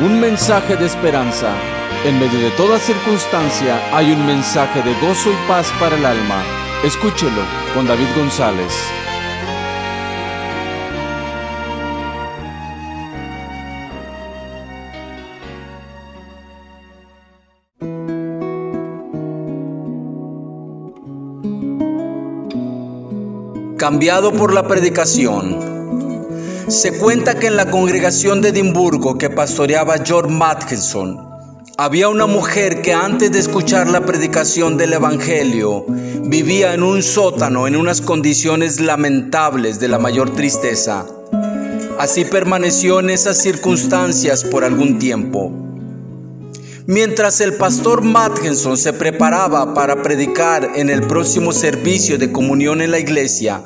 un mensaje de esperanza. En medio de toda circunstancia hay un mensaje de gozo y paz para el alma. Escúchelo con David González. Cambiado por la predicación. Se cuenta que en la congregación de Edimburgo que pastoreaba George Matkinson, había una mujer que antes de escuchar la predicación del Evangelio vivía en un sótano en unas condiciones lamentables de la mayor tristeza. Así permaneció en esas circunstancias por algún tiempo. Mientras el pastor Matkinson se preparaba para predicar en el próximo servicio de comunión en la iglesia,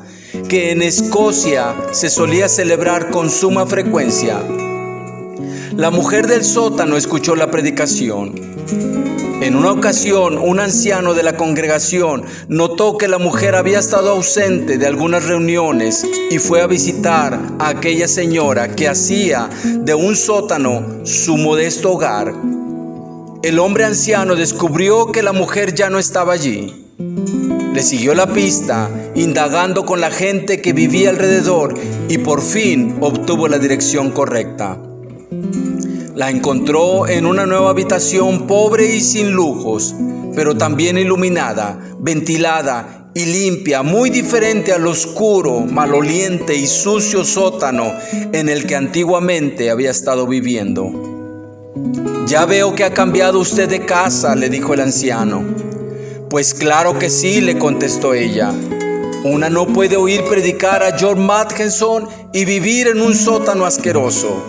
que en Escocia se solía celebrar con suma frecuencia. La mujer del sótano escuchó la predicación. En una ocasión, un anciano de la congregación notó que la mujer había estado ausente de algunas reuniones y fue a visitar a aquella señora que hacía de un sótano su modesto hogar. El hombre anciano descubrió que la mujer ya no estaba allí. Le siguió la pista, indagando con la gente que vivía alrededor y por fin obtuvo la dirección correcta. La encontró en una nueva habitación pobre y sin lujos, pero también iluminada, ventilada y limpia, muy diferente al oscuro, maloliente y sucio sótano en el que antiguamente había estado viviendo. Ya veo que ha cambiado usted de casa, le dijo el anciano. Pues claro que sí, le contestó ella. Una no puede oír predicar a George Matkinson y vivir en un sótano asqueroso.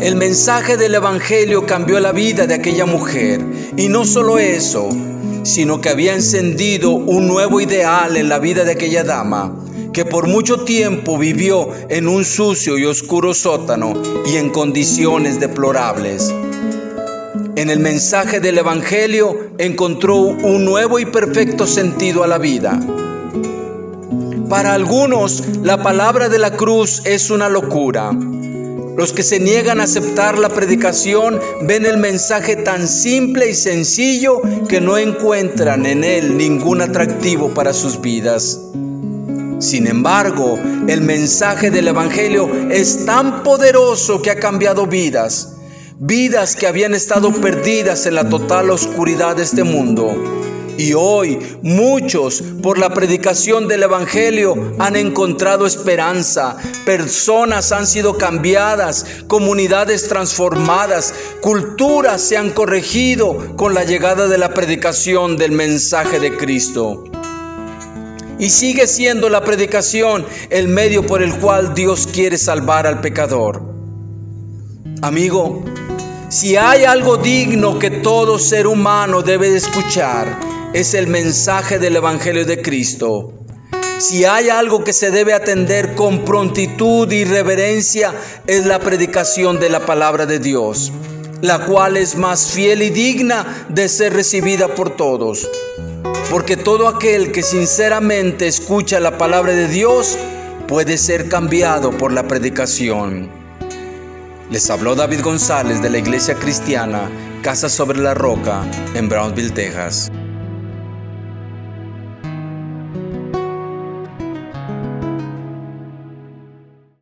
El mensaje del Evangelio cambió la vida de aquella mujer. Y no solo eso, sino que había encendido un nuevo ideal en la vida de aquella dama, que por mucho tiempo vivió en un sucio y oscuro sótano y en condiciones deplorables. En el mensaje del Evangelio encontró un nuevo y perfecto sentido a la vida. Para algunos, la palabra de la cruz es una locura. Los que se niegan a aceptar la predicación ven el mensaje tan simple y sencillo que no encuentran en él ningún atractivo para sus vidas. Sin embargo, el mensaje del Evangelio es tan poderoso que ha cambiado vidas vidas que habían estado perdidas en la total oscuridad de este mundo. Y hoy muchos por la predicación del Evangelio han encontrado esperanza, personas han sido cambiadas, comunidades transformadas, culturas se han corregido con la llegada de la predicación del mensaje de Cristo. Y sigue siendo la predicación el medio por el cual Dios quiere salvar al pecador. Amigo, si hay algo digno que todo ser humano debe de escuchar, es el mensaje del Evangelio de Cristo. Si hay algo que se debe atender con prontitud y reverencia, es la predicación de la palabra de Dios, la cual es más fiel y digna de ser recibida por todos. Porque todo aquel que sinceramente escucha la palabra de Dios puede ser cambiado por la predicación. Les habló David González de la Iglesia Cristiana Casa sobre la Roca en Brownsville, Texas.